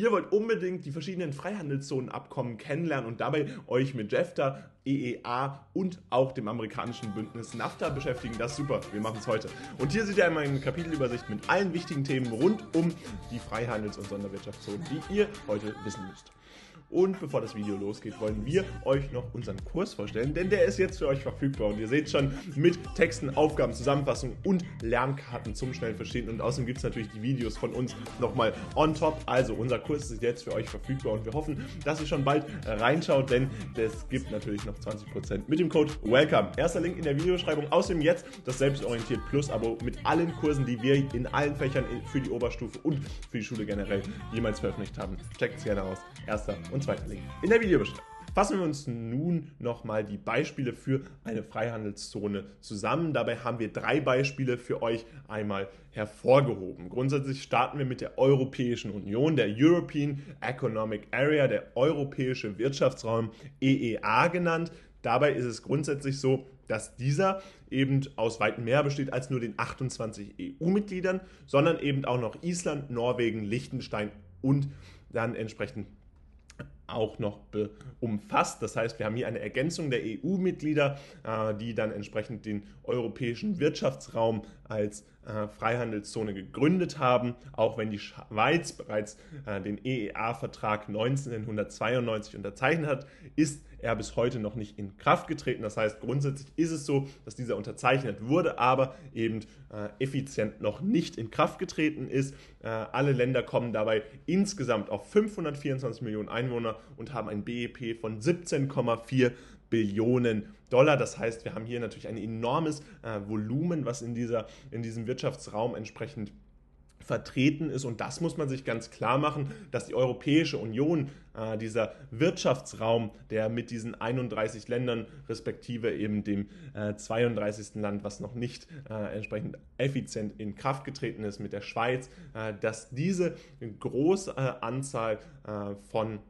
Ihr wollt unbedingt die verschiedenen Freihandelszonenabkommen kennenlernen und dabei euch mit JEFTA, EEA und auch dem amerikanischen Bündnis NAFTA beschäftigen. Das ist super, wir machen es heute. Und hier seht ihr einmal eine Kapitelübersicht mit allen wichtigen Themen rund um die Freihandels- und Sonderwirtschaftszonen, die ihr heute wissen müsst. Und bevor das Video losgeht, wollen wir euch noch unseren Kurs vorstellen, denn der ist jetzt für euch verfügbar. Und ihr seht schon mit Texten, Aufgaben, Zusammenfassungen und Lernkarten zum schnellen Verstehen. Und außerdem gibt es natürlich die Videos von uns nochmal on top. Also unser Kurs ist jetzt für euch verfügbar und wir hoffen, dass ihr schon bald reinschaut, denn es gibt natürlich noch 20% mit dem Code WELCOME. Erster Link in der Videobeschreibung. Außerdem jetzt das Selbstorientiert Plus Abo mit allen Kursen, die wir in allen Fächern für die Oberstufe und für die Schule generell jemals veröffentlicht haben. Checkt es gerne aus. Erster und und zweiter Link in der Videobeschreibung. Fassen wir uns nun nochmal die Beispiele für eine Freihandelszone zusammen. Dabei haben wir drei Beispiele für euch einmal hervorgehoben. Grundsätzlich starten wir mit der Europäischen Union, der European Economic Area, der Europäische Wirtschaftsraum EEA genannt. Dabei ist es grundsätzlich so, dass dieser eben aus weitem mehr besteht als nur den 28 EU-Mitgliedern, sondern eben auch noch Island, Norwegen, Liechtenstein und dann entsprechend auch noch umfasst. Das heißt, wir haben hier eine Ergänzung der EU-Mitglieder, äh, die dann entsprechend den europäischen Wirtschaftsraum als äh, Freihandelszone gegründet haben. Auch wenn die Schweiz bereits äh, den EEA-Vertrag 1992 unterzeichnet hat, ist er bis heute noch nicht in Kraft getreten. Das heißt, grundsätzlich ist es so, dass dieser unterzeichnet wurde, aber eben äh, effizient noch nicht in Kraft getreten ist. Äh, alle Länder kommen dabei insgesamt auf 524 Millionen Einwohner und haben ein BIP von 17,4 Billionen Dollar. Das heißt, wir haben hier natürlich ein enormes äh, Volumen, was in, dieser, in diesem Wirtschaftsraum entsprechend vertreten ist. Und das muss man sich ganz klar machen, dass die Europäische Union, äh, dieser Wirtschaftsraum, der mit diesen 31 Ländern, respektive eben dem äh, 32. Land, was noch nicht äh, entsprechend effizient in Kraft getreten ist, mit der Schweiz, äh, dass diese große Anzahl äh, von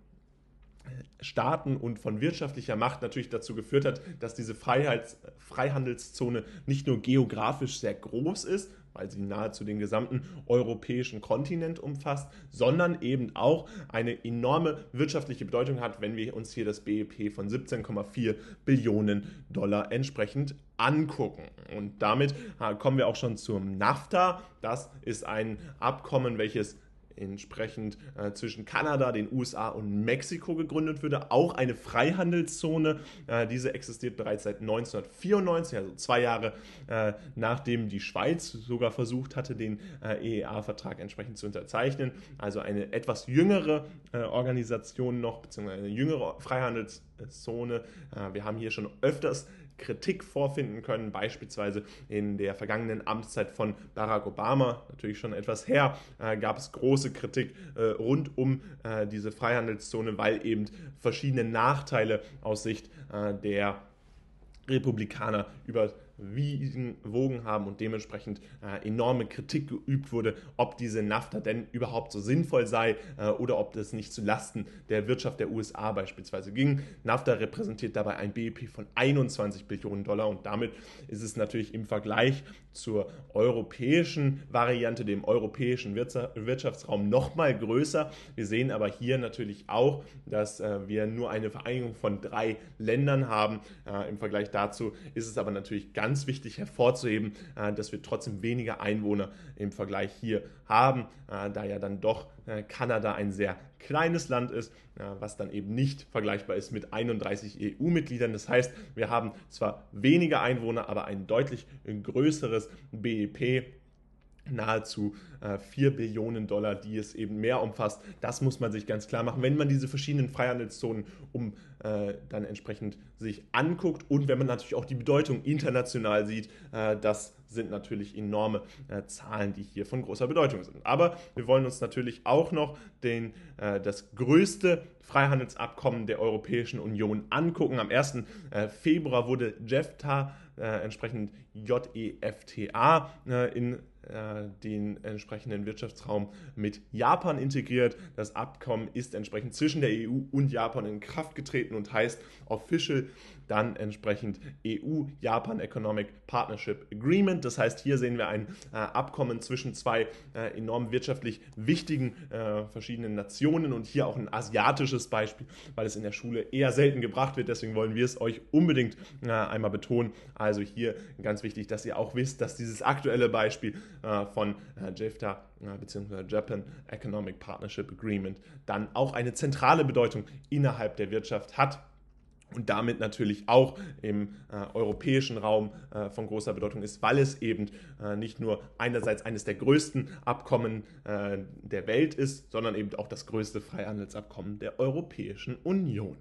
Staaten und von wirtschaftlicher Macht natürlich dazu geführt hat, dass diese Freiheits Freihandelszone nicht nur geografisch sehr groß ist, weil sie nahezu den gesamten europäischen Kontinent umfasst, sondern eben auch eine enorme wirtschaftliche Bedeutung hat, wenn wir uns hier das BIP von 17,4 Billionen Dollar entsprechend angucken. Und damit äh, kommen wir auch schon zum NAFTA. Das ist ein Abkommen, welches entsprechend äh, zwischen Kanada, den USA und Mexiko gegründet würde. Auch eine Freihandelszone. Äh, diese existiert bereits seit 1994, also zwei Jahre äh, nachdem die Schweiz sogar versucht hatte, den äh, EEA-Vertrag entsprechend zu unterzeichnen. Also eine etwas jüngere äh, Organisation noch, beziehungsweise eine jüngere Freihandelszone. Äh, wir haben hier schon öfters Kritik vorfinden können, beispielsweise in der vergangenen Amtszeit von Barack Obama, natürlich schon etwas her, äh, gab es große Kritik äh, rund um äh, diese Freihandelszone, weil eben verschiedene Nachteile aus Sicht der Republikaner über wiegen, wogen haben und dementsprechend äh, enorme Kritik geübt wurde, ob diese NAFTA denn überhaupt so sinnvoll sei äh, oder ob das nicht zu Lasten der Wirtschaft der USA beispielsweise ging. NAFTA repräsentiert dabei ein BIP von 21 Billionen Dollar und damit ist es natürlich im Vergleich zur europäischen Variante, dem europäischen Wirtschaftsraum, nochmal größer. Wir sehen aber hier natürlich auch, dass äh, wir nur eine Vereinigung von drei Ländern haben. Äh, Im Vergleich dazu ist es aber natürlich ganz ganz wichtig hervorzuheben, äh, dass wir trotzdem weniger Einwohner im Vergleich hier haben, äh, da ja dann doch äh, Kanada ein sehr kleines Land ist, was dann eben nicht vergleichbar ist mit 31 EU-Mitgliedern. Das heißt, wir haben zwar weniger Einwohner, aber ein deutlich größeres BIP nahezu äh, 4 Billionen Dollar, die es eben mehr umfasst. Das muss man sich ganz klar machen, wenn man diese verschiedenen Freihandelszonen um äh, dann entsprechend sich anguckt und wenn man natürlich auch die Bedeutung international sieht, äh, das sind natürlich enorme äh, Zahlen, die hier von großer Bedeutung sind. Aber wir wollen uns natürlich auch noch den, äh, das größte Freihandelsabkommen der Europäischen Union angucken. Am 1. Äh, Februar wurde JEFTA, entsprechend JEFTA, in äh, den entsprechenden Wirtschaftsraum mit Japan integriert. Das Abkommen ist entsprechend zwischen der EU und Japan in Kraft getreten und heißt official dann entsprechend EU-Japan Economic Partnership Agreement. Das heißt, hier sehen wir ein äh, Abkommen zwischen zwei äh, enorm wirtschaftlich wichtigen äh, verschiedenen Nationen und hier auch ein asiatisches Beispiel, weil es in der Schule eher selten gebracht wird. Deswegen wollen wir es euch unbedingt äh, einmal betonen. Also hier ganz wichtig, dass ihr auch wisst, dass dieses aktuelle Beispiel äh, von äh, JEFTA bzw. Japan Economic Partnership Agreement dann auch eine zentrale Bedeutung innerhalb der Wirtschaft hat und damit natürlich auch im äh, europäischen Raum äh, von großer Bedeutung ist, weil es eben äh, nicht nur einerseits eines der größten Abkommen äh, der Welt ist, sondern eben auch das größte Freihandelsabkommen der Europäischen Union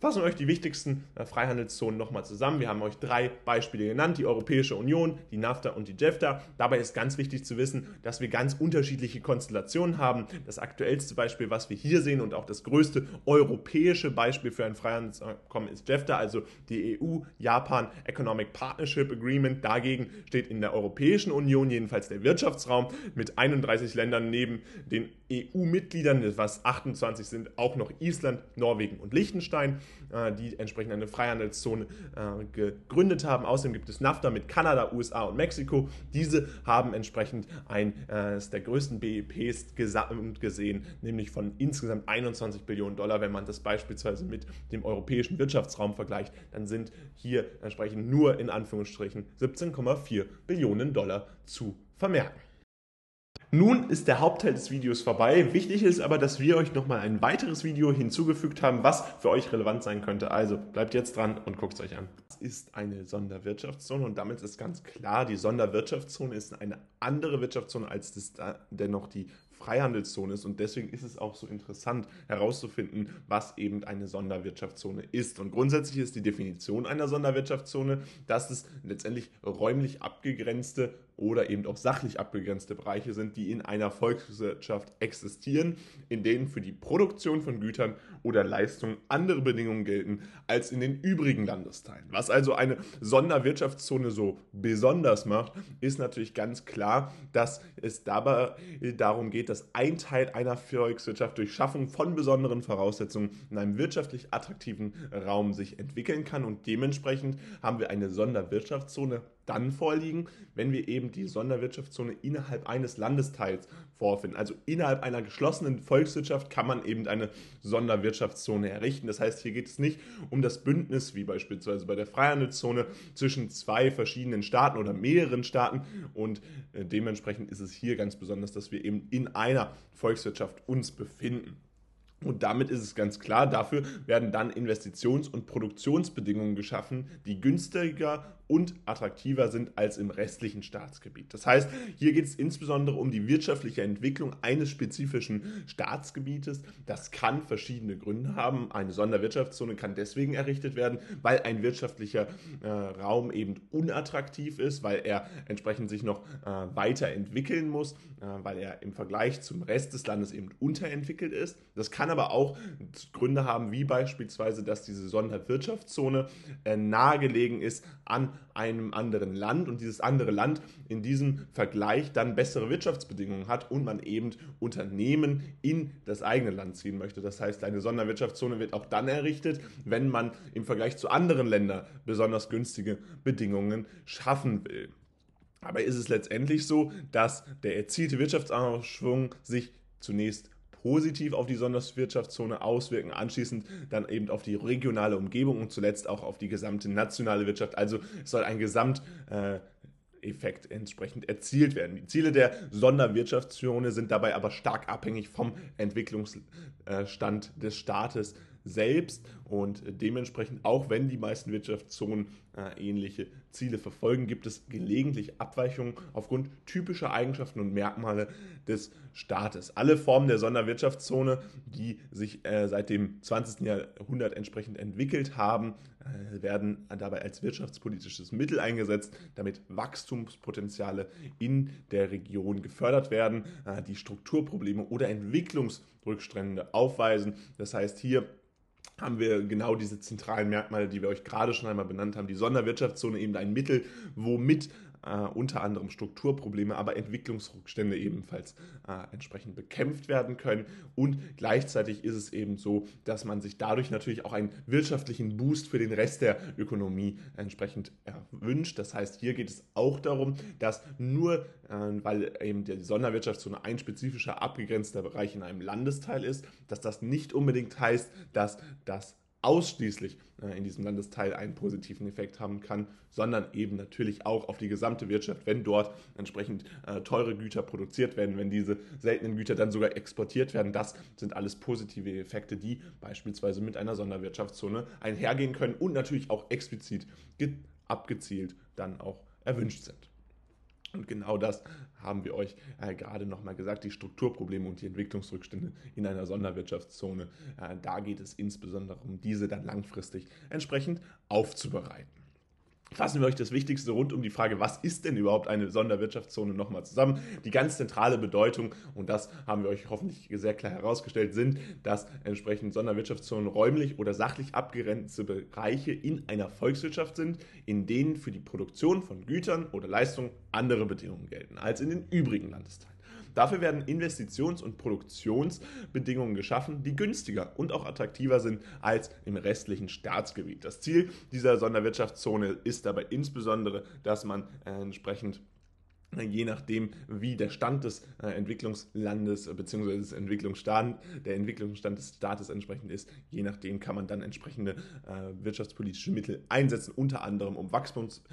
fassen wir euch die wichtigsten äh, Freihandelszonen nochmal zusammen. Wir haben euch drei Beispiele genannt, die Europäische Union, die NAFTA und die JEFTA. Dabei ist ganz wichtig zu wissen, dass wir ganz unterschiedliche Konstellationen haben. Das aktuellste Beispiel, was wir hier sehen und auch das größte europäische Beispiel für ein Freihandelsabkommen ist JEFTA, also die EU-Japan Economic Partnership Agreement. Dagegen steht in der Europäischen Union jedenfalls der Wirtschaftsraum mit 31 Ländern neben den EU-Mitgliedern, was 28 sind, auch noch Island, Norwegen und Liechtenstein. Äh, die entsprechend eine Freihandelszone äh, gegründet haben. Außerdem gibt es NAFTA mit Kanada, USA und Mexiko. Diese haben entsprechend eines äh, der größten BIPs gesamt gesehen, nämlich von insgesamt 21 Billionen Dollar. Wenn man das beispielsweise mit dem europäischen Wirtschaftsraum vergleicht, dann sind hier entsprechend nur in Anführungsstrichen 17,4 Billionen Dollar zu vermerken. Nun ist der Hauptteil des Videos vorbei. Wichtig ist aber, dass wir euch nochmal ein weiteres Video hinzugefügt haben, was für euch relevant sein könnte. Also bleibt jetzt dran und guckt es euch an. Das ist eine Sonderwirtschaftszone und damit ist ganz klar, die Sonderwirtschaftszone ist eine andere Wirtschaftszone als das dennoch die Freihandelszone ist und deswegen ist es auch so interessant herauszufinden, was eben eine Sonderwirtschaftszone ist. Und grundsätzlich ist die Definition einer Sonderwirtschaftszone, dass es letztendlich räumlich abgegrenzte oder eben auch sachlich abgegrenzte Bereiche sind, die in einer Volkswirtschaft existieren, in denen für die Produktion von Gütern oder Leistungen andere Bedingungen gelten als in den übrigen Landesteilen. Was also eine Sonderwirtschaftszone so besonders macht, ist natürlich ganz klar, dass es dabei darum geht, dass ein Teil einer Volkswirtschaft durch Schaffung von besonderen Voraussetzungen in einem wirtschaftlich attraktiven Raum sich entwickeln kann und dementsprechend haben wir eine Sonderwirtschaftszone dann vorliegen, wenn wir eben die Sonderwirtschaftszone innerhalb eines Landesteils vorfinden. Also innerhalb einer geschlossenen Volkswirtschaft kann man eben eine Sonderwirtschaftszone errichten. Das heißt, hier geht es nicht um das Bündnis, wie beispielsweise bei der Freihandelszone, zwischen zwei verschiedenen Staaten oder mehreren Staaten. Und äh, dementsprechend ist es hier ganz besonders, dass wir eben in einer Volkswirtschaft uns befinden. Und damit ist es ganz klar, dafür werden dann Investitions- und Produktionsbedingungen geschaffen, die günstiger und attraktiver sind als im restlichen Staatsgebiet. Das heißt, hier geht es insbesondere um die wirtschaftliche Entwicklung eines spezifischen Staatsgebietes. Das kann verschiedene Gründe haben. Eine Sonderwirtschaftszone kann deswegen errichtet werden, weil ein wirtschaftlicher äh, Raum eben unattraktiv ist, weil er entsprechend sich noch äh, weiterentwickeln muss, äh, weil er im Vergleich zum Rest des Landes eben unterentwickelt ist. Das kann aber auch Gründe haben, wie beispielsweise, dass diese Sonderwirtschaftszone äh, nahegelegen ist an einem anderen Land und dieses andere Land in diesem Vergleich dann bessere Wirtschaftsbedingungen hat und man eben Unternehmen in das eigene Land ziehen möchte. Das heißt, eine Sonderwirtschaftszone wird auch dann errichtet, wenn man im Vergleich zu anderen Ländern besonders günstige Bedingungen schaffen will. Aber ist es letztendlich so, dass der erzielte Wirtschaftsaufschwung sich zunächst positiv auf die Sonderwirtschaftszone auswirken, anschließend dann eben auf die regionale Umgebung und zuletzt auch auf die gesamte nationale Wirtschaft. Also es soll ein Gesamt äh, Effekt entsprechend erzielt werden. Die Ziele der Sonderwirtschaftszone sind dabei aber stark abhängig vom Entwicklungsstand des Staates selbst und dementsprechend, auch wenn die meisten Wirtschaftszonen äh, ähnliche Ziele verfolgen, gibt es gelegentlich Abweichungen aufgrund typischer Eigenschaften und Merkmale des Staates. Alle Formen der Sonderwirtschaftszone, die sich äh, seit dem 20. Jahrhundert entsprechend entwickelt haben, äh, werden dabei als wirtschaftspolitisches Mittel eingesetzt, damit Wachstumspotenziale in der Region gefördert werden, die Strukturprobleme oder Entwicklungsrückstände aufweisen. Das heißt, hier haben wir genau diese zentralen Merkmale, die wir euch gerade schon einmal benannt haben. Die Sonderwirtschaftszone eben ein Mittel, womit äh, unter anderem Strukturprobleme, aber Entwicklungsrückstände ebenfalls äh, entsprechend bekämpft werden können. Und gleichzeitig ist es eben so, dass man sich dadurch natürlich auch einen wirtschaftlichen Boost für den Rest der Ökonomie entsprechend wünscht. Das heißt, hier geht es auch darum, dass nur, äh, weil eben die Sonderwirtschaftszone ein spezifischer abgegrenzter Bereich in einem Landesteil ist, dass das nicht unbedingt heißt, dass das ausschließlich äh, in diesem Landesteil einen positiven Effekt haben kann, sondern eben natürlich auch auf die gesamte Wirtschaft, wenn dort entsprechend äh, teure Güter produziert werden, wenn diese seltenen Güter dann sogar exportiert werden. Das sind alles positive Effekte, die beispielsweise mit einer Sonderwirtschaftszone einhergehen können und natürlich auch explizit abgezielt dann auch erwünscht sind. Und genau das haben wir euch äh, gerade nochmal gesagt, die Strukturprobleme und die Entwicklungsrückstände in einer Sonderwirtschaftszone. Äh, da geht es insbesondere um diese dann langfristig entsprechend aufzubereiten fassen wir euch das Wichtigste rund um die Frage, was ist denn überhaupt eine Sonderwirtschaftszone nochmal zusammen. Die ganz zentrale Bedeutung, und das haben wir euch hoffentlich sehr klar herausgestellt, sind, dass entsprechend Sonderwirtschaftszonen räumlich oder sachlich abgegrenzte Bereiche in einer Volkswirtschaft sind, in denen für die Produktion von Gütern oder Leistungen andere Bedingungen gelten als in den übrigen Landesteilen. Dafür werden Investitions- und Produktionsbedingungen geschaffen, die günstiger und auch attraktiver sind als im restlichen Staatsgebiet. Das Ziel dieser Sonderwirtschaftszone ist dabei insbesondere, dass man äh, entsprechend äh, je nachdem, wie der Stand des äh, Entwicklungslandes bzw. des Entwicklungsstand, der Entwicklungsstand des Staates entsprechend ist, je nachdem kann man dann entsprechende wirtschaftspolitische Mittel einsetzen, unter anderem um Wachstums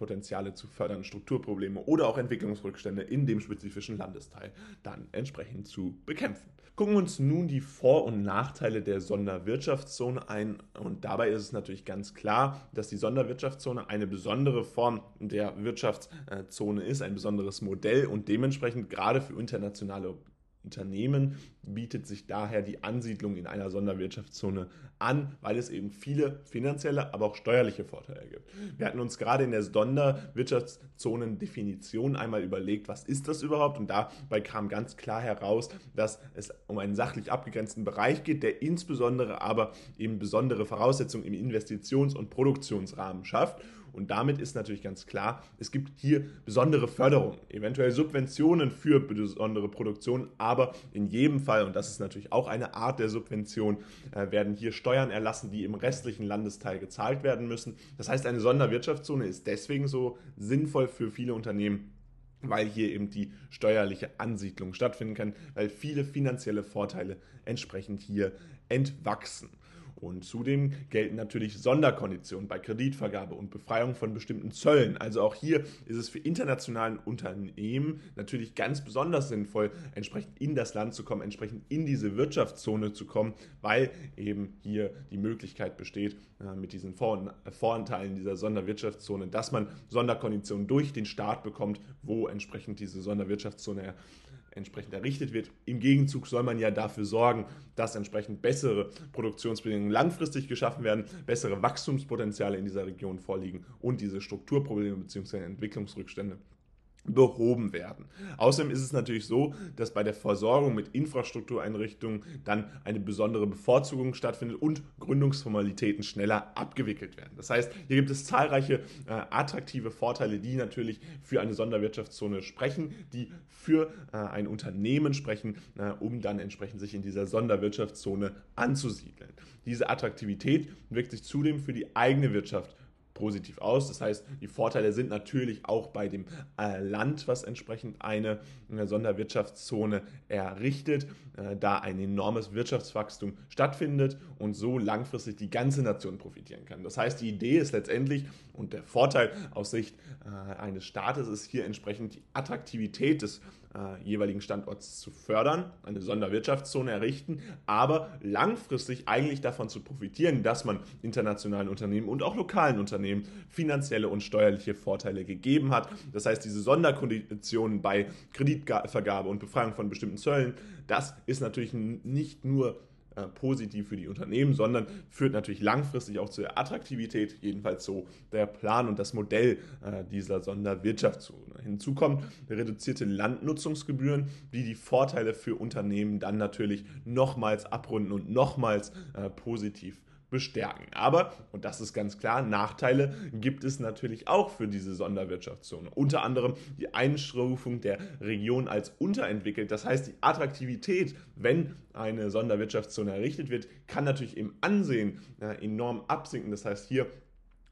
Potenziale zu fördern, Strukturprobleme oder auch Entwicklungsrückstände in dem spezifischen Landesteil dann entsprechend zu bekämpfen. Gucken wir uns nun die Vor- und Nachteile der Sonderwirtschaftszone ein. Und dabei ist es natürlich ganz klar, dass die Sonderwirtschaftszone eine besondere Form der Wirtschaftszone ist, ein besonderes Modell und dementsprechend gerade für internationale Unternehmen bietet sich daher die Ansiedlung in einer Sonderwirtschaftszone an, weil es eben viele finanzielle, aber auch steuerliche Vorteile gibt. Wir hatten uns gerade in der Sonderwirtschaftszonendefinition einmal überlegt, was ist das überhaupt? Und dabei kam ganz klar heraus, dass es um einen sachlich abgegrenzten Bereich geht, der insbesondere aber eben besondere Voraussetzungen im Investitions- und Produktionsrahmen schafft und damit ist natürlich ganz klar, es gibt hier besondere Förderungen, eventuell Subventionen für besondere Produktionen, aber in jedem Fall, und das ist natürlich auch eine Art der Subvention, äh, werden hier Steuern erlassen, die im restlichen Landesteil gezahlt werden müssen. Das heißt, eine Sonderwirtschaftszone ist deswegen so sinnvoll für viele Unternehmen, weil hier eben die steuerliche Ansiedlung stattfinden kann, weil viele finanzielle Vorteile entsprechend hier entwachsen. Und zudem gelten natürlich Sonderkonditionen bei Kreditvergabe und Befreiung von bestimmten Zöllen. Also auch hier ist es für internationalen Unternehmen natürlich ganz besonders sinnvoll, entsprechend in das Land zu kommen, entsprechend in diese Wirtschaftszone zu kommen, weil eben hier die Möglichkeit besteht, äh, mit diesen Vor Voranteilen dieser Sonderwirtschaftszone, dass man Sonderkonditionen durch den Staat bekommt, wo entsprechend diese Sonderwirtschaftszone entsprechend errichtet wird. Im Gegenzug soll man ja dafür sorgen, dass entsprechend bessere Produktionsbedingungen langfristig geschaffen werden, bessere Wachstumspotenziale in dieser Region vorliegen und diese Strukturprobleme bzw. Entwicklungsrückstände behoben werden. Außerdem ist es natürlich so, dass bei der Versorgung mit Infrastruktureinrichtungen dann eine besondere Bevorzugung stattfindet und Gründungsformalitäten schneller abgewickelt werden. Das heißt, hier gibt es zahlreiche äh, attraktive Vorteile, die natürlich für eine Sonderwirtschaftszone sprechen, die für äh, ein Unternehmen sprechen, äh, um dann entsprechend sich in dieser Sonderwirtschaftszone anzusiedeln. Diese Attraktivität wirkt sich zudem für die eigene Wirtschaft positiv aus. Das heißt, die Vorteile sind natürlich auch bei dem äh, Land, was entsprechend eine, eine Sonderwirtschaftszone errichtet, äh, da ein enormes Wirtschaftswachstum stattfindet und so langfristig die ganze Nation profitieren kann. Das heißt, die Idee ist letztendlich und der Vorteil aus Sicht äh, eines Staates ist hier entsprechend die Attraktivität des äh, jeweiligen Standorts zu fördern, eine Sonderwirtschaftszone errichten, aber langfristig eigentlich davon zu profitieren, dass man internationalen Unternehmen und auch lokalen Unternehmen finanzielle und steuerliche Vorteile gegeben hat. Das heißt, diese Sonderkonditionen bei Kreditvergabe und Befreiung von bestimmten Zöllen, das ist natürlich nicht nur äh, positiv für die Unternehmen, sondern führt natürlich langfristig auch zur Attraktivität, jedenfalls so der Plan und das Modell äh, dieser Sonderwirtschaftszone. Hinzu kommt reduzierte Landnutzungsgebühren, die die Vorteile für Unternehmen dann natürlich nochmals abrunden und nochmals äh, positiv bestärken. Aber, und das ist ganz klar, Nachteile gibt es natürlich auch für diese Sonderwirtschaftszone. Unter anderem die Einstufung der Region als unterentwickelt. Das heißt, die Attraktivität, wenn eine Sonderwirtschaftszone errichtet wird, kann natürlich im Ansehen äh, enorm absinken. Das heißt, hier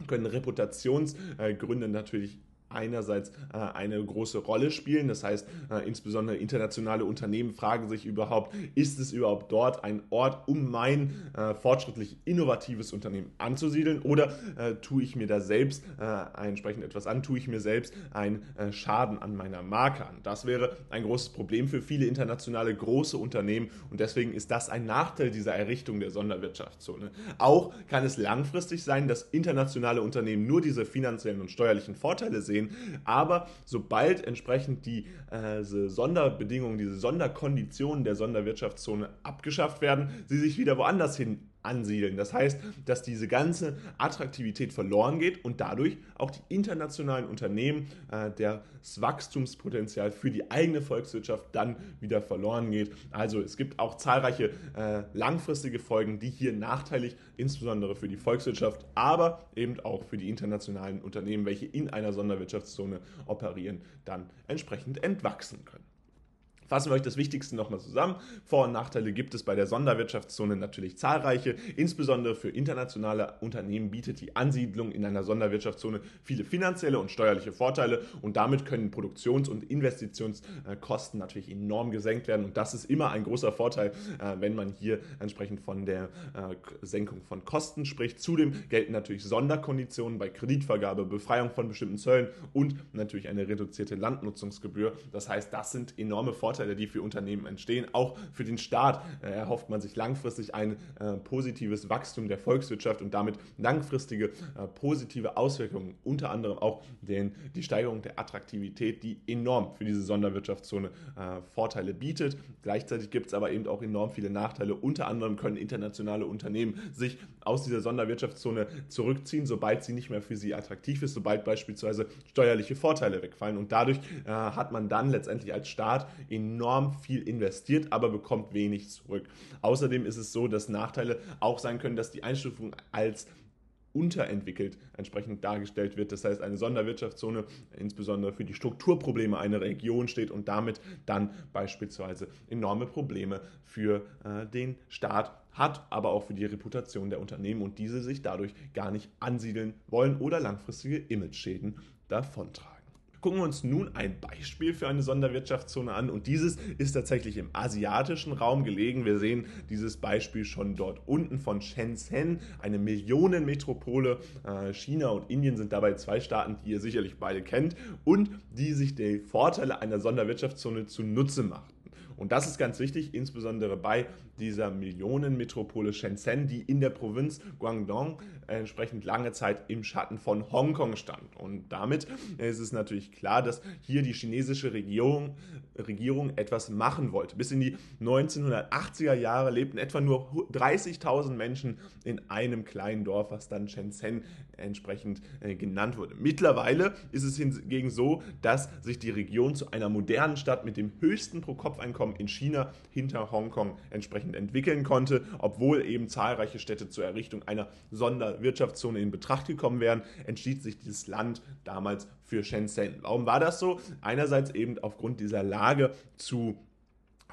können Reputationsgründe natürlich einerseits äh, eine große Rolle spielen. Das heißt, äh, insbesondere internationale Unternehmen fragen sich überhaupt, ist es überhaupt dort ein Ort, um mein äh, fortschrittlich innovatives Unternehmen anzusiedeln oder tue ich mir da selbst entsprechend etwas an, tue ich mir selbst einen Schaden an meiner Marke an. Das wäre ein großes Problem für viele internationale große Unternehmen und deswegen ist das ein Nachteil dieser Errichtung der Sonderwirtschaftszone. Auch kann es langfristig sein, dass internationale Unternehmen nur diese finanziellen und steuerlichen Vorteile sehen, sehen. Aber sobald entsprechend die äh, Sonderbedingungen, diese Sonderkonditionen der Sonderwirtschaftszone abgeschafft werden, sie sich wieder woanders hin ansiedeln. Das heißt, dass diese ganze Attraktivität verloren geht und dadurch auch die internationalen Unternehmen äh, das Wachstumspotenzial für die eigene Volkswirtschaft dann wieder verloren geht. Also es gibt auch zahlreiche äh, langfristige Folgen, die hier nachteilig, insbesondere für die Volkswirtschaft, aber eben auch für die internationalen Unternehmen, welche in einer Sonderwirtschaftszone operieren, dann entsprechend entwachsen können. Fassen wir euch das Wichtigste nochmal zusammen. Vor- und Nachteile gibt es bei der Sonderwirtschaftszone natürlich zahlreiche. Insbesondere für internationale Unternehmen bietet die Ansiedlung in einer Sonderwirtschaftszone viele finanzielle und steuerliche Vorteile und damit können Produktions- und Investitionskosten natürlich enorm gesenkt werden. Und das ist immer ein großer Vorteil, äh, wenn man hier entsprechend von der äh, Senkung von Kosten spricht. Zudem gelten natürlich Sonderkonditionen bei Kreditvergabe, Befreiung von bestimmten Zöllen und natürlich eine reduzierte Landnutzungsgebühr. Das heißt, das sind enorme Vorteile Vorteile, die für Unternehmen entstehen. Auch für den Staat äh, erhofft man sich langfristig ein äh, positives Wachstum der Volkswirtschaft und damit langfristige äh, positive Auswirkungen, unter anderem auch den, die Steigerung der Attraktivität, die enorm für diese Sonderwirtschaftszone Vorteile bietet. Gleichzeitig gibt es aber eben auch enorm viele Nachteile. Unter anderem können internationale Unternehmen sich aus dieser Sonderwirtschaftszone zurückziehen, sobald sie nicht mehr für sie attraktiv ist, sobald beispielsweise steuerliche Vorteile wegfallen. Und dadurch äh, hat man dann letztendlich als Staat enorm viel investiert, aber bekommt wenig zurück. Außerdem ist es so, dass Nachteile auch sein können, dass die Einstufung als unterentwickelt entsprechend dargestellt wird. Das heißt, eine Sonderwirtschaftszone insbesondere für die Strukturprobleme einer Region steht und damit dann beispielsweise enorme Probleme für äh, den Staat hat, aber auch für die Reputation der Unternehmen und diese sich dadurch gar nicht ansiedeln wollen oder langfristige Image-Schäden davontragen. Gucken wir uns nun ein Beispiel für eine Sonderwirtschaftszone an und dieses ist tatsächlich im asiatischen Raum gelegen. Wir sehen dieses Beispiel schon dort unten von Shenzhen, eine Millionenmetropole. Äh, China und Indien sind dabei zwei Staaten, die ihr sicherlich beide kennt und die sich die Vorteile einer Sonderwirtschaftszone zunutze machten. Und das ist ganz wichtig, insbesondere bei dieser Millionenmetropole Shenzhen, die in der Provinz Guangdong entsprechend lange Zeit im Schatten von Hongkong stand. Und damit ist es natürlich klar, dass hier die chinesische Regierung, Regierung etwas machen wollte. Bis in die 1980er Jahre lebten etwa nur 30.000 Menschen in einem kleinen Dorf, was dann Shenzhen entsprechend äh, genannt wurde. Mittlerweile ist es hingegen so, dass sich die Region zu einer modernen Stadt mit dem höchsten Pro-Kopf-Einkommen in China hinter Hongkong entsprechend entwickeln konnte, obwohl eben zahlreiche Städte zur Errichtung einer Sonderwirtschaftszone in Betracht gekommen wären, entschied sich dieses Land damals für Shenzhen. Warum war das so? Einerseits eben aufgrund dieser Lage zu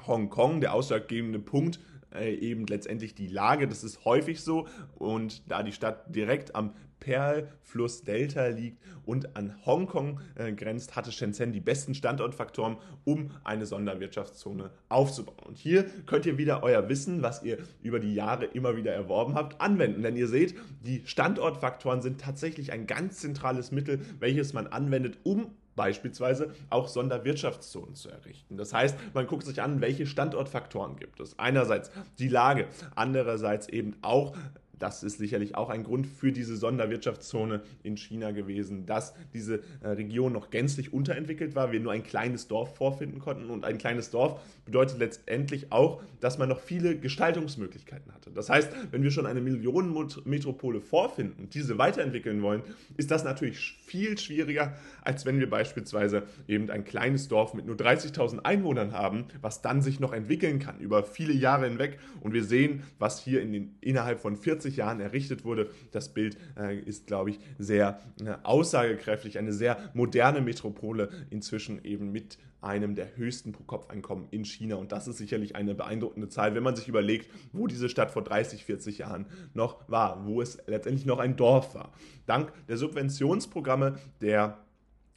Hongkong, der ausschlaggebende Punkt äh, eben letztendlich die Lage. Das ist häufig so und da die Stadt direkt am Perlfluss Delta liegt und an Hongkong äh, grenzt, hatte Shenzhen die besten Standortfaktoren, um eine Sonderwirtschaftszone aufzubauen. Und hier könnt ihr wieder euer Wissen, was ihr über die Jahre immer wieder erworben habt, anwenden. Denn ihr seht, die Standortfaktoren sind tatsächlich ein ganz zentrales Mittel, welches man anwendet, um beispielsweise auch Sonderwirtschaftszonen zu errichten. Das heißt, man guckt sich an, welche Standortfaktoren gibt es. Einerseits die Lage, andererseits eben auch das ist sicherlich auch ein Grund für diese Sonderwirtschaftszone in China gewesen, dass diese äh, Region noch gänzlich unterentwickelt war, wir nur ein kleines Dorf vorfinden konnten. Und ein kleines Dorf bedeutet letztendlich auch, dass man noch viele Gestaltungsmöglichkeiten hatte. Das heißt, wenn wir schon eine Millionenmetropole vorfinden und diese weiterentwickeln wollen, ist das natürlich viel schwieriger, als wenn wir beispielsweise eben ein kleines Dorf mit nur 30.000 Einwohnern haben, was dann sich noch entwickeln kann über viele Jahre hinweg. Und wir sehen, was hier in den, innerhalb von 40 40 Jahren errichtet wurde. Das Bild äh, ist, glaube ich, sehr äh, aussagekräftig. Eine sehr moderne Metropole, inzwischen eben mit einem der höchsten Pro-Kopf-Einkommen in China. Und das ist sicherlich eine beeindruckende Zahl, wenn man sich überlegt, wo diese Stadt vor 30, 40 Jahren noch war, wo es letztendlich noch ein Dorf war. Dank der Subventionsprogramme der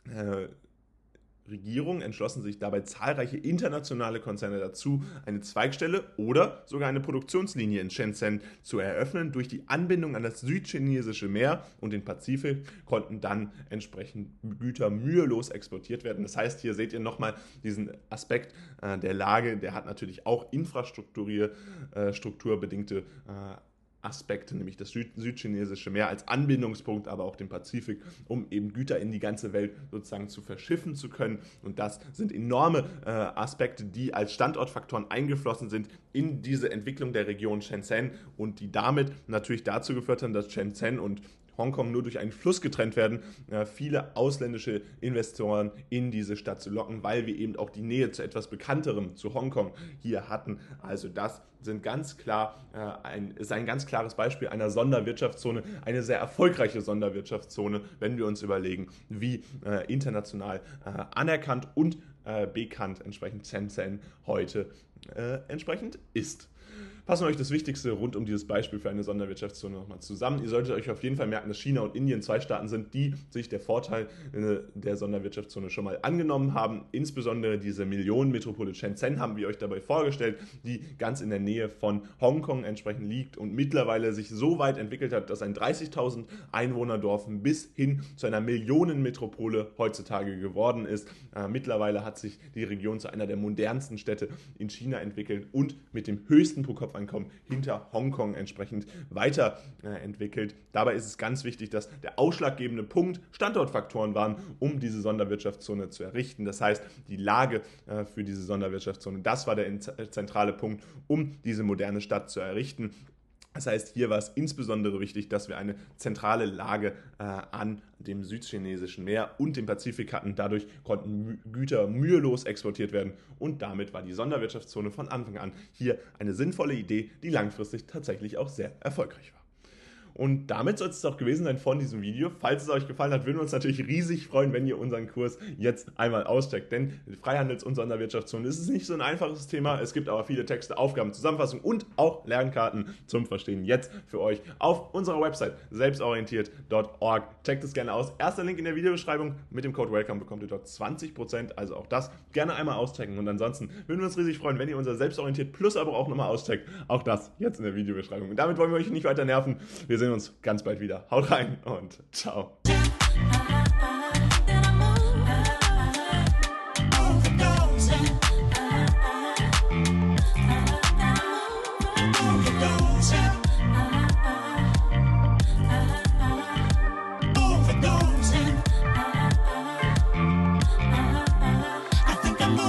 äh, Regierungen entschlossen sich dabei zahlreiche internationale Konzerne dazu, eine Zweigstelle oder sogar eine Produktionslinie in Shenzhen zu eröffnen. Durch die Anbindung an das südchinesische Meer und den Pazifik konnten dann entsprechend Güter mühelos exportiert werden. Das heißt, hier seht ihr nochmal diesen Aspekt äh, der Lage, der hat natürlich auch infrastrukturbedingte äh, Aspekte, nämlich das Süd südchinesische Meer als Anbindungspunkt, aber auch den Pazifik, um eben Güter in die ganze Welt sozusagen zu verschiffen zu können. Und das sind enorme äh, Aspekte, die als Standortfaktoren eingeflossen sind in diese Entwicklung der Region Shenzhen und die damit natürlich dazu geführt haben, dass Shenzhen und Hongkong nur durch einen Fluss getrennt werden, viele ausländische Investoren in diese Stadt zu locken, weil wir eben auch die Nähe zu etwas Bekannterem, zu Hongkong hier hatten. Also das sind ganz klar, äh, ein, ist ein ganz klares Beispiel einer Sonderwirtschaftszone, eine sehr erfolgreiche Sonderwirtschaftszone, wenn wir uns überlegen, wie äh, international äh, anerkannt und bekannt entsprechend Shenzhen heute entsprechend ist fassen wir euch das Wichtigste rund um dieses Beispiel für eine Sonderwirtschaftszone nochmal zusammen. Ihr solltet euch auf jeden Fall merken, dass China und Indien zwei Staaten sind, die sich der Vorteil der Sonderwirtschaftszone schon mal angenommen haben. Insbesondere diese Millionenmetropole Shenzhen haben wir euch dabei vorgestellt, die ganz in der Nähe von Hongkong entsprechend liegt und mittlerweile sich so weit entwickelt hat, dass ein 30.000 Einwohnerdorf bis hin zu einer Millionenmetropole heutzutage geworden ist. Äh, mittlerweile hat sich die Region zu einer der modernsten Städte in China entwickelt und mit dem höchsten pro Kopf Einkommen hinter Hongkong entsprechend weiterentwickelt. Dabei ist es ganz wichtig, dass der ausschlaggebende Punkt Standortfaktoren waren, um diese Sonderwirtschaftszone zu errichten. Das heißt, die Lage äh, für diese Sonderwirtschaftszone, das war der zentrale Punkt, um diese moderne Stadt zu errichten. Das heißt, hier war es insbesondere wichtig, dass wir eine zentrale Lage äh, an dem südchinesischen Meer und dem Pazifik hatten. Dadurch konnten Güter mühelos exportiert werden und damit war die Sonderwirtschaftszone von Anfang an hier eine sinnvolle Idee, die langfristig tatsächlich auch sehr erfolgreich war. Und damit soll es auch gewesen sein von diesem Video. Falls es euch gefallen hat, würden wir uns natürlich riesig freuen, wenn ihr unseren Kurs jetzt einmal auscheckt. Denn Freihandels- und Sonderwirtschaftszone ist es nicht so ein einfaches Thema. Es gibt aber viele Texte, Aufgaben, Zusammenfassungen und auch Lernkarten zum Verstehen jetzt für euch auf unserer Website selbstorientiert.org. Checkt es gerne aus. Erster Link in der Videobeschreibung. Mit dem Code WELCOME bekommt ihr dort 20%. Also auch das gerne einmal auschecken. Und ansonsten würden wir uns riesig freuen, wenn ihr unser Selbstorientiert Plus aber auch nochmal auscheckt. Auch das jetzt in der Videobeschreibung. Und damit wollen wir euch nicht weiter nerven. Wir sehen uns ganz bald wieder. Haut rein und ciao.